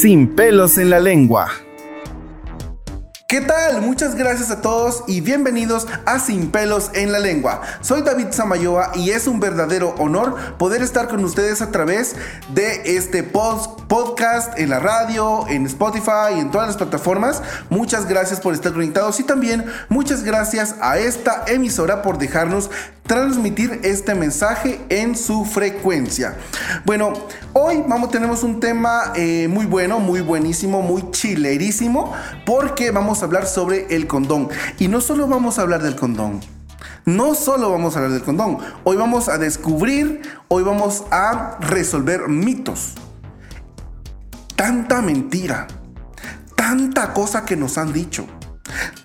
Sin pelos en la lengua. ¿Qué tal? Muchas gracias a todos y bienvenidos a Sin pelos en la lengua. Soy David Samayoa y es un verdadero honor poder estar con ustedes a través de este podcast en la radio, en Spotify en todas las plataformas. Muchas gracias por estar conectados y también muchas gracias a esta emisora por dejarnos transmitir este mensaje en su frecuencia. Bueno, hoy vamos, tenemos un tema eh, muy bueno, muy buenísimo, muy chilerísimo, porque vamos a hablar sobre el condón. Y no solo vamos a hablar del condón. No solo vamos a hablar del condón, hoy vamos a descubrir, hoy vamos a resolver mitos. Tanta mentira, tanta cosa que nos han dicho,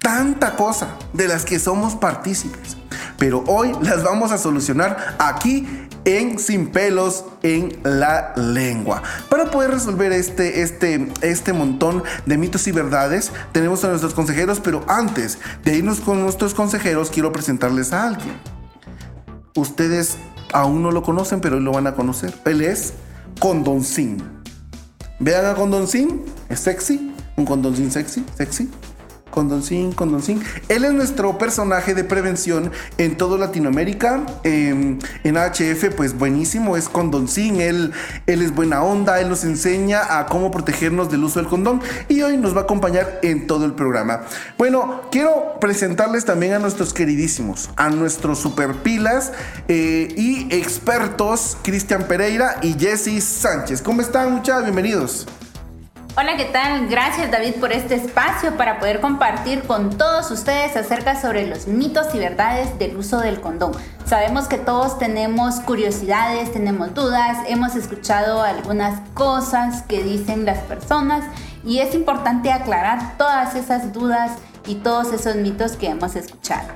tanta cosa de las que somos partícipes pero hoy las vamos a solucionar aquí en Sin pelos en la lengua. Para poder resolver este, este, este montón de mitos y verdades, tenemos a nuestros consejeros, pero antes de irnos con nuestros consejeros, quiero presentarles a alguien. Ustedes aún no lo conocen, pero hoy lo van a conocer. Él es Condoncín. Vean a Condoncín, es sexy, un Condoncín sexy, sexy. Condoncín, Condoncín. Él es nuestro personaje de prevención en toda Latinoamérica. Em, en HF, pues buenísimo, es Condoncín. Él, él es buena onda, él nos enseña a cómo protegernos del uso del condón y hoy nos va a acompañar en todo el programa. Bueno, quiero presentarles también a nuestros queridísimos, a nuestros superpilas eh, y expertos, Cristian Pereira y Jesse Sánchez. ¿Cómo están, muchachos? Bienvenidos. Hola, ¿qué tal? Gracias David por este espacio para poder compartir con todos ustedes acerca sobre los mitos y verdades del uso del condón. Sabemos que todos tenemos curiosidades, tenemos dudas, hemos escuchado algunas cosas que dicen las personas y es importante aclarar todas esas dudas y todos esos mitos que hemos escuchado.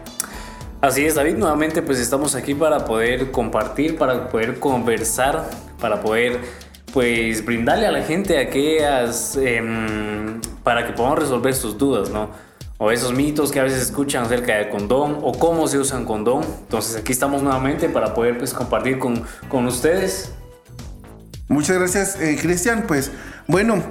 Así es, David, nuevamente pues estamos aquí para poder compartir, para poder conversar, para poder pues brindarle a la gente aquellas em, para que podamos resolver sus dudas, ¿no? O esos mitos que a veces escuchan acerca del condón o cómo se usa un condón. Entonces aquí estamos nuevamente para poder pues compartir con, con ustedes. Muchas gracias, eh, Cristian. Pues bueno,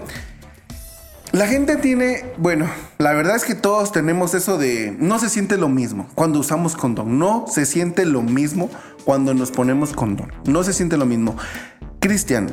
la gente tiene, bueno, la verdad es que todos tenemos eso de no se siente lo mismo cuando usamos condón. No se siente lo mismo cuando nos ponemos condón. No se siente lo mismo. Cristian,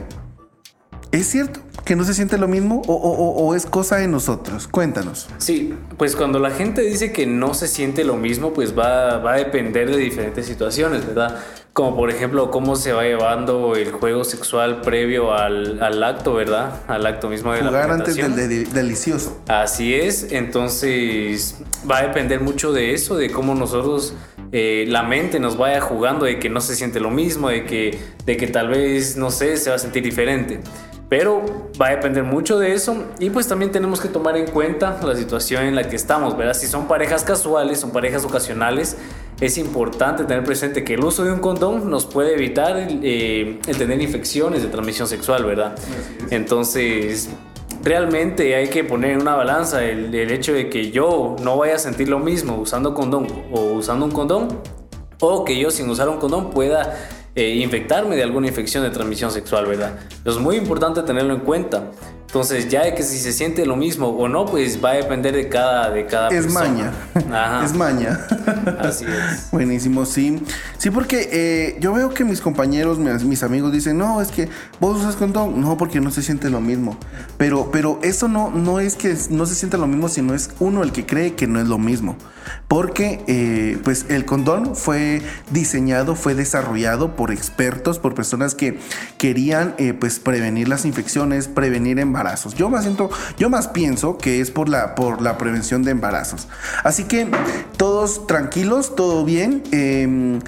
¿Es cierto que no se siente lo mismo o, es cosa de nosotros? Cuéntanos. Sí, pues cuando la gente dice que no se siente lo mismo, pues va, va a depender de diferentes situaciones, ¿verdad? Como por ejemplo cómo se va llevando el juego sexual previo al, al acto, ¿verdad? Al acto mismo de Jugar antes del delicioso. Así es, entonces va a depender mucho de eso, de cómo nosotros... Eh, la mente nos vaya jugando de que no se siente lo mismo, de que, de que tal vez, no sé, se va a sentir diferente. Pero va a depender mucho de eso y pues también tenemos que tomar en cuenta la situación en la que estamos, ¿verdad? Si son parejas casuales, son parejas ocasionales, es importante tener presente que el uso de un condón nos puede evitar el, eh, tener infecciones de transmisión sexual, ¿verdad? Entonces, realmente hay que poner en una balanza el, el hecho de que yo no vaya a sentir lo mismo usando condón o usando un condón o que yo sin usar un condón pueda eh, infectarme de alguna infección de transmisión sexual, ¿verdad? Es muy importante tenerlo en cuenta. Entonces, ya de que si se siente lo mismo o no, pues va a depender de cada, de cada es Maña. Es maña. Así es. Buenísimo, sí. Sí, porque eh, yo veo que mis compañeros, mis, amigos dicen, no, es que vos usas condón. No, porque no se siente lo mismo. Pero, pero eso no, no es que no se siente lo mismo, sino es uno el que cree que no es lo mismo. Porque, eh, pues, el condón fue diseñado, fue desarrollado por expertos, por personas que querían, eh, pues, prevenir las infecciones, prevenir embarazos yo más siento, yo más pienso que es por la, por la prevención de embarazos. Así que todos tranquilos, todo bien. Em,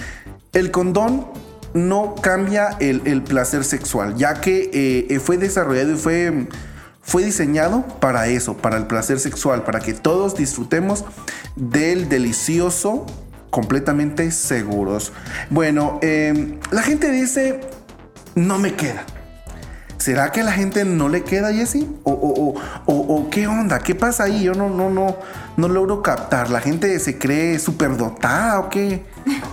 el condón no cambia el, placer sexual, ya que eh, eh, fue desarrollado y fue, fue diseñado para eso, para el placer sexual, para que todos disfrutemos del delicioso completamente seguros. Bueno, em, la gente dice, no me queda. ¿Será que la gente no le queda, Jesse? ¿O, o, qué onda? ¿Qué pasa ahí? Yo no, no, no, no logro captar. ¿La gente se cree superdotada o qué?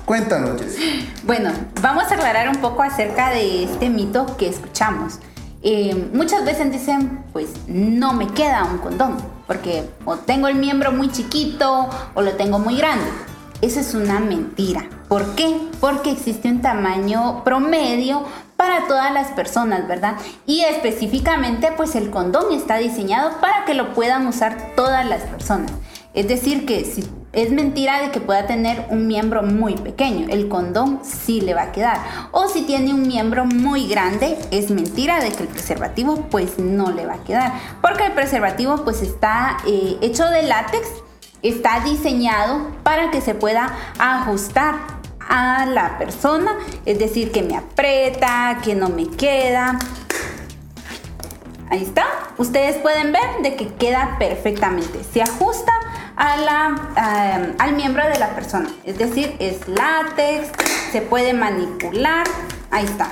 Cuéntanos, Jesse. Bueno, vamos a aclarar un poco acerca de este mito que escuchamos. eh, muchas veces dicen, pues no me queda un condón, porque o tengo el miembro muy chiquito o lo tengo muy grande. Eso es una mentira. ¿Por qué? Porque existe un tamaño promedio para todas las personas, ¿verdad? Y específicamente, pues el condón está diseñado para que lo puedan usar todas las personas. Es decir, que si es mentira de que pueda tener un miembro muy pequeño, el condón sí le va a quedar. O si tiene un miembro muy grande, es mentira de que el preservativo pues no le va a quedar. Porque el preservativo pues está eh, hecho de látex, está diseñado para que se pueda ajustar a la persona, es decir, que me aprieta, que no me queda. Ahí está. Ustedes pueden ver de que queda perfectamente. Se ajusta a la, al miembro de la persona. Es decir, es látex, se puede manipular. Ahí está.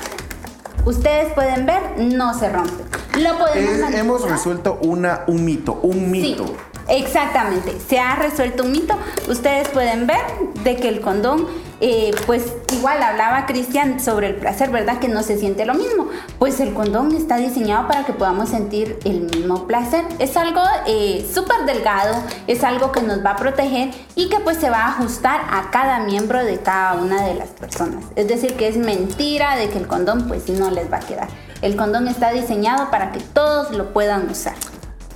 Ustedes pueden ver, no se rompe. Lo podemos hemos resuelto una, un mito, un mito. Exactamente, se ha resuelto un mito. Ustedes pueden ver de que el condón, eh, pues igual hablaba Cristian sobre el placer, ¿verdad? Que no se siente lo mismo. Pues el condón está diseñado para que podamos sentir el mismo placer. Es algo eh, súper delgado, es algo que nos va a proteger y que pues se va a ajustar a cada miembro de cada una de las personas. Es decir, que es mentira de que el condón pues no les va a quedar. El condón está diseñado para que todos lo puedan usar.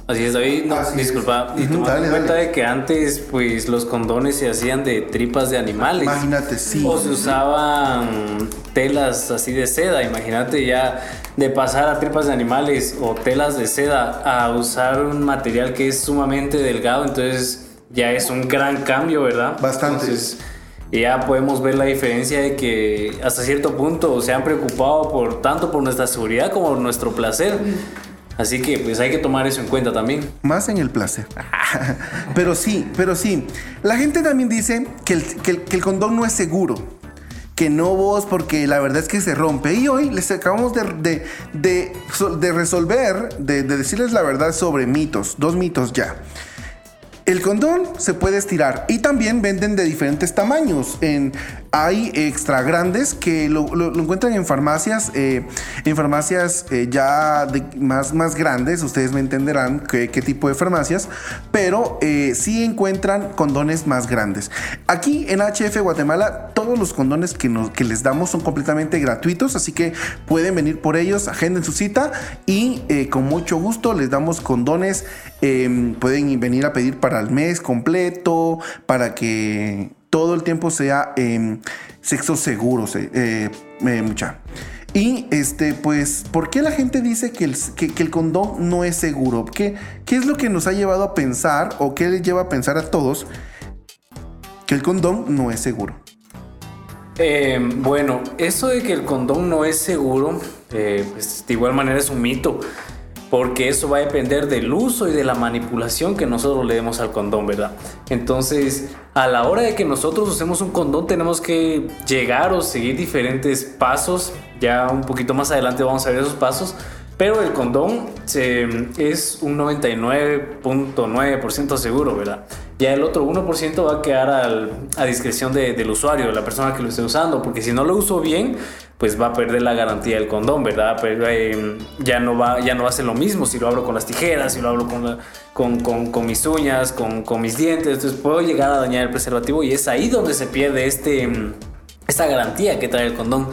Así es, David. No, disculpa. Y tomando en cuenta de que antes, pues, los condones se hacían de tripas de animales. Imagínate, sí. O se usaban telas así de seda. Imagínate ya de pasar a tripas de animales o telas de seda a usar un material que es sumamente delgado. Entonces, ya es un gran cambio, ¿verdad? Bastante. Entonces, ya podemos ver la diferencia de que hasta cierto punto se han preocupado por tanto por nuestra seguridad como por nuestro placer. Así que pues hay que tomar eso en cuenta también. Más en el placer. pero sí, pero sí. La gente también dice que el, condón no es seguro. Que no vos, porque la verdad es que se rompe. Y hoy les acabamos de, de, resolver, de, decirles la verdad sobre mitos. Dos mitos ya. El condón se puede estirar y también venden de diferentes tamaños. En, hay extra grandes que lo, encuentran en farmacias, eh, en farmacias eh, ya más, más grandes. Ustedes me entenderán qué, tipo de farmacias, pero eh, sí encuentran condones más grandes. Aquí en HF Guatemala, todos los condones que, nos, que les damos son completamente gratuitos, así que pueden venir por ellos, agenden su cita y con mucho gusto les damos condones. Em, pueden venir a pedir para el mes completo, para que todo el tiempo sea em, sexo seguro, eh, eh, mucha. Y este, pues, ¿por qué la gente dice que el, condón no es seguro? ¿Qué, ¿Qué, es lo que nos ha llevado a pensar o qué les lleva a pensar a todos que el condón no es seguro? Em, bueno, eso de que el condón no es seguro, eh, pues de igual manera es un mito porque eso va a depender del uso y de la manipulación que nosotros le demos al condón, ¿verdad? Entonces, a la hora de que nosotros usemos un condón, tenemos que llegar o seguir diferentes pasos. Ya un poquito más adelante vamos a ver esos pasos. Pero el condón es un 99.9% seguro, ¿verdad? Ya el otro 1% va a quedar a discreción del usuario, de la persona que lo esté usando, porque si no lo uso bien, pues va a perder la garantía del condón, ¿verdad? Pero, eh, ya, no va, ya no va a lo mismo si lo abro con las tijeras, si lo abro con, con, mis uñas, con, mis dientes, entonces puedo llegar a dañar el preservativo y es ahí donde se pierde este, esta garantía que trae el condón.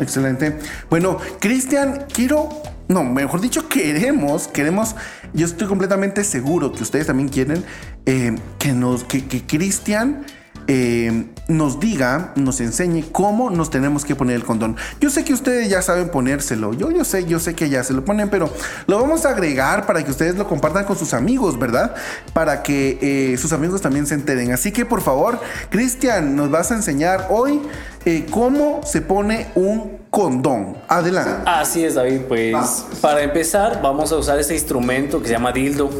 Excelente. Bueno, Cristian, quiero, no, mejor dicho, queremos, queremos, yo estoy completamente seguro que ustedes también quieren eh, que nos, que Cristian eh, nos diga, nos enseñe cómo nos tenemos que poner el condón. Yo sé que ustedes ya saben ponérselo, yo, yo sé, yo sé que ya se lo ponen, pero lo vamos a agregar para que ustedes lo compartan con sus amigos, ¿verdad? Para que eh, sus amigos también se enteren. Así que por favor, Cristian, nos vas a enseñar hoy eh, cómo se pone un condón. Adelante. Así es, David. Pues para empezar, vamos a usar este instrumento que se llama dildo.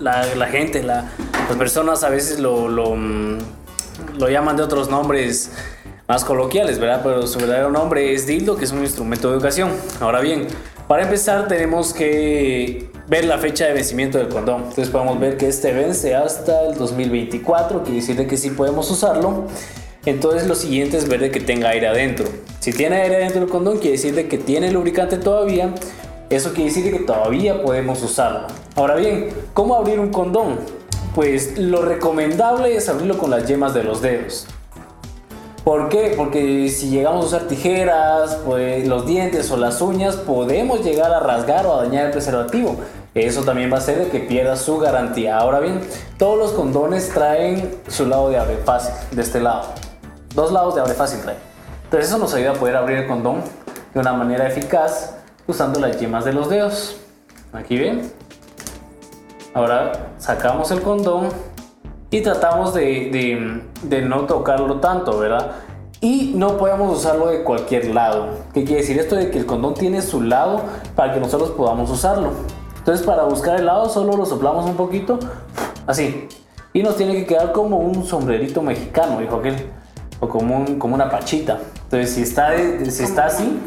la, gente, las personas a veces lo, lo mm, lo llaman de otros nombres más coloquiales, ¿verdad? Pero su verdadero nombre es dildo, que es un instrumento de educación. Ahora bien, para empezar tenemos que ver la fecha de vencimiento del condón. Entonces podemos ver que este vence hasta el 2024, quiere decir que sí podemos usarlo. Entonces lo siguiente es ver de que tenga aire adentro. Si tiene aire adentro del condón, quiere decir de que tiene lubricante todavía. Eso quiere decir que todavía podemos usarlo. Ahora bien, ¿cómo abrir un condón? Pues lo recomendable es abrirlo con las yemas de los dedos. ¿Por qué? Porque si llegamos a usar tijeras, pues los dientes o las uñas, podemos llegar a rasgar o a dañar el preservativo. Eso también va a hacer de que pierda su garantía. Ahora bien, todos los condones traen su lado de abre fácil, de este lado. Dos lados de abre fácil trae. Entonces eso nos ayuda a poder abrir el condón de una manera eficaz usando las yemas de los dedos. Aquí ven. Ahora sacamos el condón y tratamos de, de, no tocarlo tanto, ¿verdad? Y no podemos usarlo de cualquier lado. ¿Qué quiere decir esto? De que el condón tiene su lado para que nosotros podamos usarlo. Entonces para buscar el lado solo lo soplamos un poquito, así. Y nos tiene que quedar como un sombrerito mexicano, dijo aquel. O como, un, como una pachita. Entonces si está, si está así,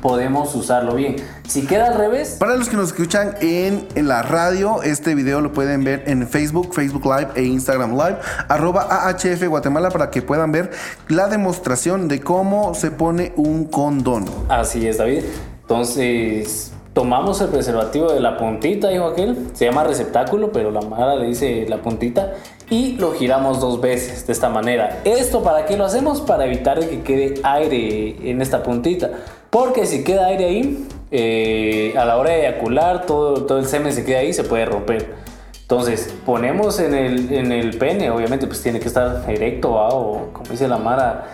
podemos usarlo bien. Si queda al revés. Para los que nos escuchan en, en, la radio, este video lo pueden ver en Facebook, Facebook Live e Instagram Live, arroba AHF Guatemala para que puedan ver la demostración de cómo se pone un condón. Así es, David. Entonces, tomamos el preservativo de la puntita, dijo aquel. Se llama receptáculo, pero la mara le dice la puntita. Y lo giramos dos veces de esta manera. ¿Esto para qué lo hacemos? Para evitar que quede aire en esta puntita. Porque si queda aire ahí, eh, a la hora de eyacular, todo, todo el semen se queda ahí, se puede romper. Entonces, ponemos en el, en el pene, obviamente, pues tiene que estar erecto o como dice la Mara,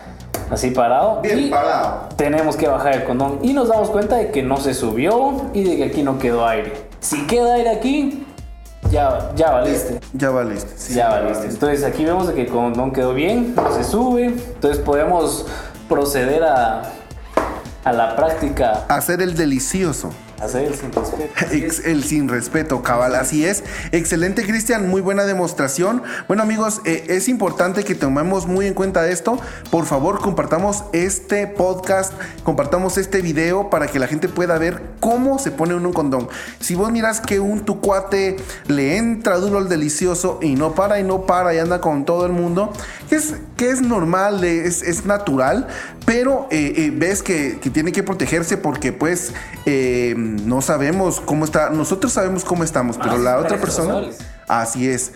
así parado. Bien parado. Tenemos que bajar el condón y nos damos cuenta de que no se subió y de que aquí no quedó aire. Si queda aire aquí, ya, ya valiste. Ya valiste. ya valiste. Entonces aquí vemos que el condón quedó bien, no se sube. Entonces podemos proceder a a la práctica. Hacer el delicioso. Hacer el sin respeto. el sin respeto, cabal, así es. Excelente, Cristian, muy buena demostración. Bueno, amigos, eh, es importante que tomemos muy en cuenta esto. Por favor, compartamos este podcast, compartamos este video para que la gente pueda ver cómo se pone un condón. Si vos miras que un tu cuate le entra duro al delicioso y no para y no para y anda con todo el mundo, que es, que es normal, es, es natural, pero eh, eh, ves que, tiene que protegerse porque pues eh, no sabemos cómo está, nosotros sabemos cómo estamos, pero la otra persona, así es.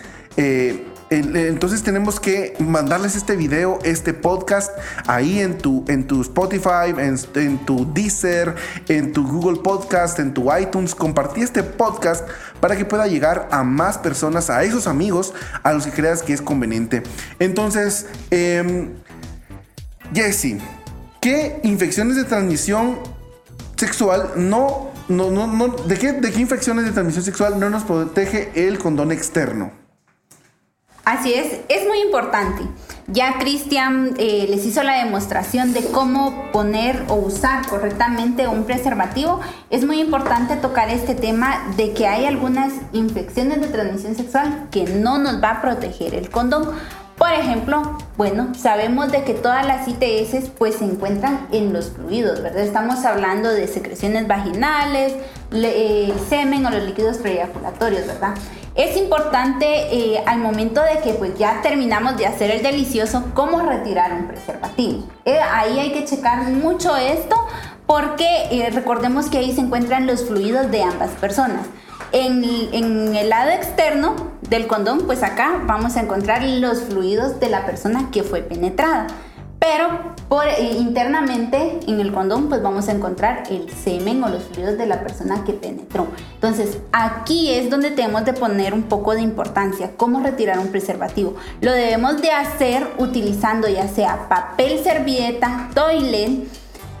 Entonces tenemos que mandarles este video, este podcast ahí en tu, en tu Spotify, en, tu Deezer, en tu Google Podcast, en tu iTunes. Compartí este podcast para que pueda llegar a más personas, a esos amigos a los que creas que es conveniente. Entonces, eh, Jesse, ¿qué infecciones de transmisión sexual no, no, no, no ¿de qué, de qué infecciones de transmisión sexual no nos protege el condón externo? Así es, es muy importante. Ya Cristian eh, les hizo la demostración de cómo poner o usar correctamente un preservativo. Es muy importante tocar este tema de que hay algunas infecciones de transmisión sexual que no nos va a proteger el condón. Por ejemplo, bueno, sabemos de que todas las ITS pues se encuentran en los fluidos, ¿verdad? Estamos hablando de secreciones vaginales, eh, semen o los líquidos preeyaculatorios, ¿verdad? Es importante eh, al momento de que pues ya terminamos de hacer el delicioso, cómo retirar un preservativo. Eh, ahí hay que checar mucho esto porque recordemos que ahí se encuentran los fluidos de ambas personas. En, en, el lado externo del condón, pues acá vamos a encontrar los fluidos de la persona que fue penetrada. Pero eh, internamente en el condón pues vamos a encontrar el semen o los fluidos de la persona que penetró. Entonces aquí es donde tenemos de poner un poco de importancia, cómo retirar un preservativo. Lo debemos de hacer utilizando ya sea papel servilleta, toilet,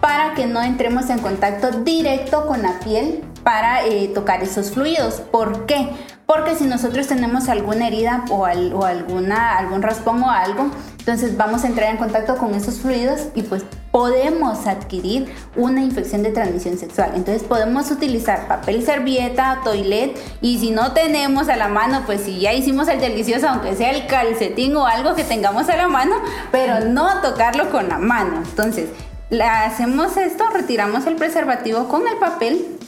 para que no entremos en contacto directo con la piel para eh, tocar esos fluidos. ¿Por qué? Porque si nosotros tenemos alguna herida o, alguna, algún raspón o algo, entonces vamos a entrar en contacto con esos fluidos y pues podemos adquirir una infección de transmisión sexual. Entonces podemos utilizar papel servilleta, toilet y si no tenemos a la mano, pues si ya hicimos el delicioso, aunque sea el calcetín o algo que tengamos a la mano, pero no tocarlo con la mano. Entonces, hacemos esto, retiramos el preservativo con el papel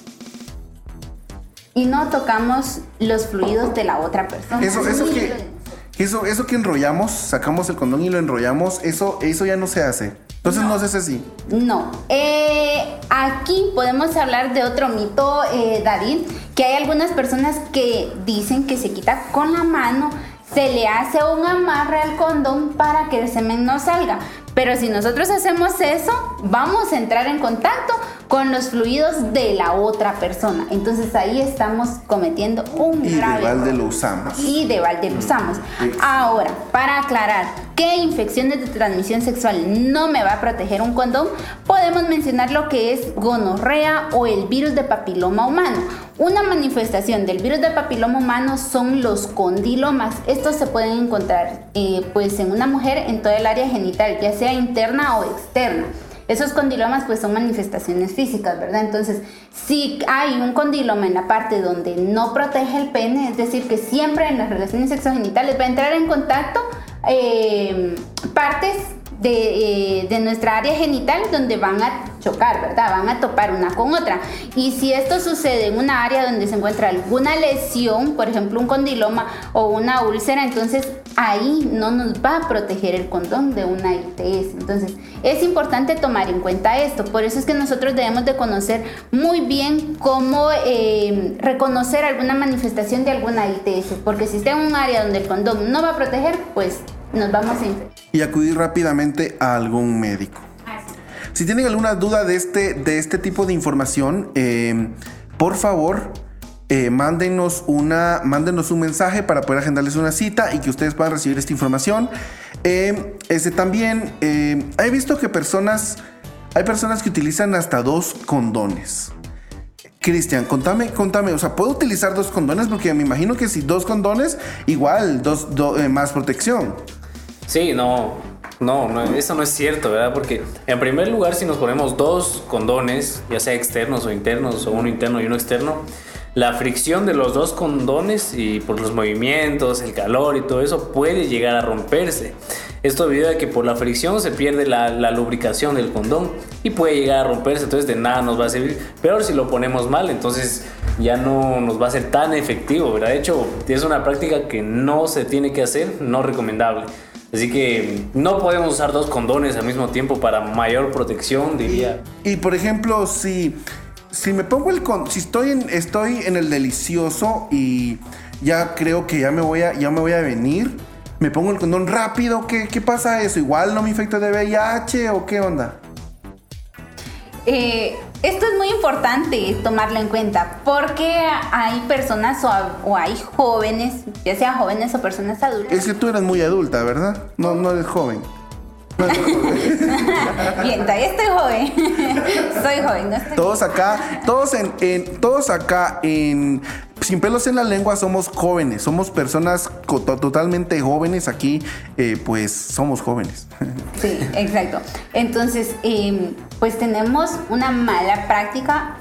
y no tocamos los fluidos de la otra persona. Eso, eso que, Eso, eso que enrollamos, sacamos el condón y lo enrollamos, eso, eso ya no se hace. Entonces no, se hace así. No. Eh, aquí podemos hablar de otro mito, eh, David, que hay algunas personas que dicen que se quita con la mano, se le hace un amarre al condón para que el semen no salga. Pero si nosotros hacemos eso, vamos a entrar en contacto con los fluidos de la otra persona. Entonces ahí estamos cometiendo un y grave de balde lo usamos. Y de balde lo usamos. Ahora, para aclarar qué infecciones de transmisión sexual no me va a proteger un condón, podemos mencionar lo que es gonorrea o el virus de papiloma humano. Una manifestación del virus de papiloma humano son los condilomas. Estos se pueden encontrar eh, pues en una mujer en todo el área genital, ya sea interna o externa. Esos condilomas pues son manifestaciones físicas, ¿verdad? Entonces, si hay un condiloma en la parte donde no protege el pene, es decir, que siempre en las relaciones sexogenitales va a entrar en contacto eh, partes de, eh, de nuestra área genital donde van a chocar, ¿verdad? Van a topar una con otra. Y si esto sucede en una área donde se encuentra alguna lesión, por ejemplo un condiloma o una úlcera, entonces ahí no nos va a proteger el condón de una ITS. Entonces es importante tomar en cuenta esto. Por eso es que nosotros debemos de conocer muy bien cómo eh, reconocer alguna manifestación de alguna ITS. Porque si está en un área donde el condón no va a proteger, pues nos vamos a infectar. Y acudir rápidamente a algún médico. Si tienen alguna duda de este, de este tipo de información, eh, por favor, eh, mándenos, una, mándenos un mensaje para poder agendarles una cita y que ustedes puedan recibir esta información. Eh, este, también eh, he visto que personas, hay personas que utilizan hasta dos condones. Cristian, contame, contame, o sea, ¿puedo utilizar dos condones? Porque me imagino que si dos condones, igual, dos, do- más protección. Sí, no, no, no, eso no es cierto, ¿verdad? Porque en primer lugar, si nos ponemos dos condones, ya sea externos o internos, o uno interno y uno externo, la fricción de los dos condones y por los movimientos, el calor y todo eso puede llegar a romperse. Esto debido a que por la fricción se pierde la, la lubricación del condón y puede llegar a romperse, entonces de nada nos va a servir. Peor si lo ponemos mal, entonces ya no nos va a ser tan efectivo, ¿verdad? De hecho, es una práctica que no se tiene que hacer, no recomendable. Así que no podemos usar dos condones al mismo tiempo para mayor protección, diría. Y por ejemplo, si, si me pongo el con, si estoy en, estoy en el delicioso y ya creo que ya me voy a, ya me voy a venir, me pongo el condón rápido, ¿qué, qué pasa eso? ¿Igual no me infecto de VIH o qué onda? Eh, esto es muy importante tomarlo en cuenta porque hay personas o, hay jóvenes, ya sea jóvenes o personas adultas. Es que tú eres muy adulta, ¿verdad? No, no eres joven. Bien, todavía estoy joven. Soy joven, no estoy Todos acá, todos en, en- todos acá en sin pelos en la lengua somos jóvenes, somos personas totalmente jóvenes aquí, eh, pues somos jóvenes. Sí, exacto. Entonces, eh, pues tenemos una mala práctica.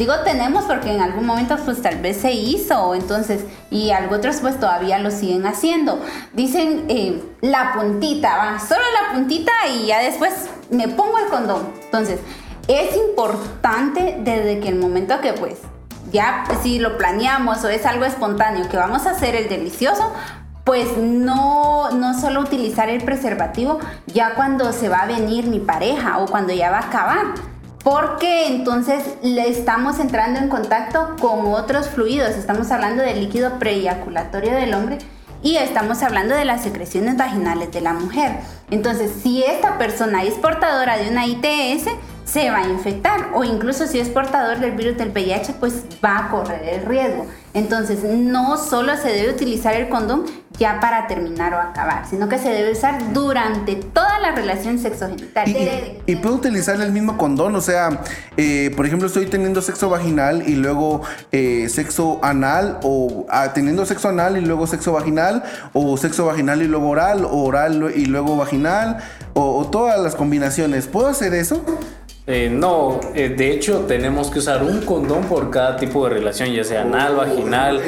Digo tenemos porque en algún momento pues tal vez se hizo, entonces, y otros pues todavía lo siguen haciendo. Dicen eh, la puntita, va, solo la puntita y ya después me pongo el condón. Entonces, es importante desde que el momento que pues ya pues, si lo planeamos o es algo espontáneo que vamos a hacer el delicioso, pues no, no solo utilizar el preservativo ya cuando se va a venir mi pareja o cuando ya va a acabar. Porque entonces le estamos entrando en contacto con otros fluidos. Estamos hablando del líquido preeyaculatorio del hombre y estamos hablando de las secreciones vaginales de la mujer. Entonces, si esta persona es portadora de una ITS, se va a infectar o incluso si es portador del virus del VIH, pues va a correr el riesgo. Entonces, no solo se debe utilizar el condón ya para terminar o acabar, sino que se debe usar durante toda la relación sexogenital. Y, y- y puedo utilizar el mismo condón, o sea, eh, por ejemplo, estoy teniendo sexo vaginal y luego eh, sexo anal, o ah, teniendo sexo anal y luego sexo vaginal, o sexo vaginal y luego oral, o oral y luego vaginal, o, o todas las combinaciones. ¿Puedo hacer eso? Eh, no, eh, de hecho tenemos que usar un condón por cada tipo de relación, ya sea anal, vaginal,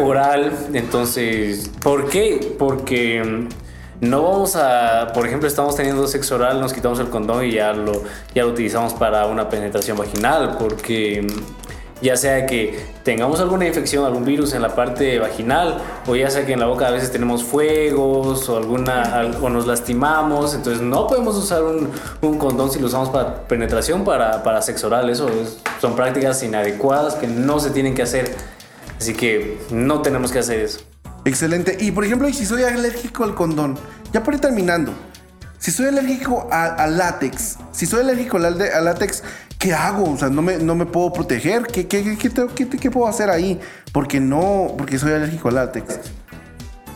oral. Entonces, ¿por qué? Porque mm, no vamos a, por ejemplo, estamos teniendo sexo oral, nos quitamos el condón y ya lo, ya lo utilizamos para una penetración vaginal, porque mm, ya sea que tengamos alguna infección, algún virus en la parte vaginal, o ya sea que en la boca a veces tenemos fuegos o alguna o nos lastimamos, entonces no podemos usar un, condón si lo usamos para penetración para, para sexo oral, eso son prácticas inadecuadas que no se tienen que hacer, así que no tenemos que hacer eso. Excelente. Y por ejemplo, si soy alérgico al condón, ya por ir terminando, si soy alérgico al látex, si soy alérgico al, látex, ¿qué hago? O sea, no me, no me puedo proteger. ¿Qué, qué, qué, qué, puedo hacer ahí? Porque no, porque soy alérgico al látex.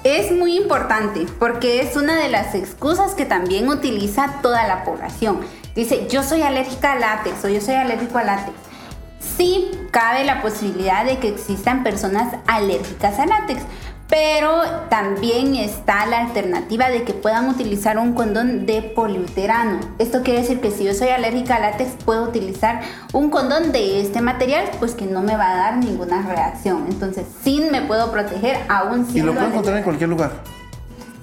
Es muy importante porque es una de las excusas que también utiliza toda la población. Dice, yo soy alérgica al látex o yo soy alérgico al látex. Sí, cabe la posibilidad de que existan personas alérgicas al látex, pero también está la alternativa de que puedan utilizar un condón de poliuterano. Esto quiere decir que si yo soy alérgica al látex, puedo utilizar un condón de este material, pues que no me va a dar ninguna reacción. Entonces, sí me puedo proteger aún siendo. ¿Y lo puedo encontrar en cualquier lugar?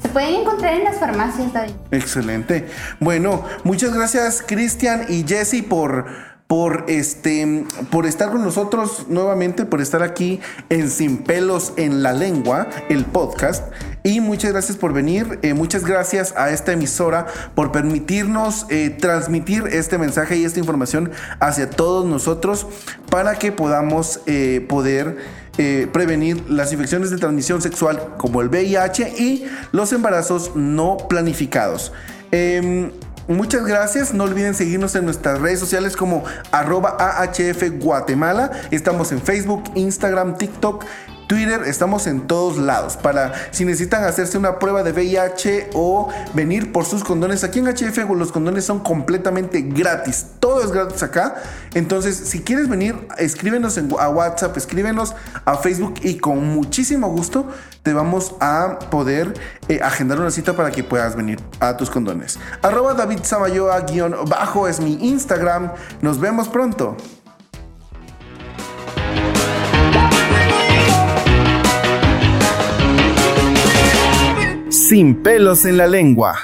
Se pueden encontrar en las farmacias, David. Excelente. Bueno, muchas gracias, Cristian y Jesse, por por este por estar con nosotros nuevamente, por estar aquí en Sin pelos en la lengua, el podcast. Y muchas gracias por venir, eh, muchas gracias a esta emisora por permitirnos eh, transmitir este mensaje y esta información hacia todos nosotros para que podamos eh, poder prevenir las infecciones de transmisión sexual como el VIH y los embarazos no planificados. Muchas gracias. No olviden seguirnos en nuestras redes sociales como arroba AHF Guatemala. Estamos en Facebook, Instagram, TikTok Twitter, estamos en todos lados. Para si necesitan hacerse una prueba de VIH o venir por sus condones, aquí en HF los condones son completamente gratis. Todo es gratis acá. Entonces, si quieres venir, escríbenos a WhatsApp, escríbenos a Facebook y con muchísimo gusto te vamos a poder eh, agendar una cita para que puedas venir a tus condones. Arroba David guion bajo es mi Instagram. Nos vemos pronto. Sin pelos en la lengua.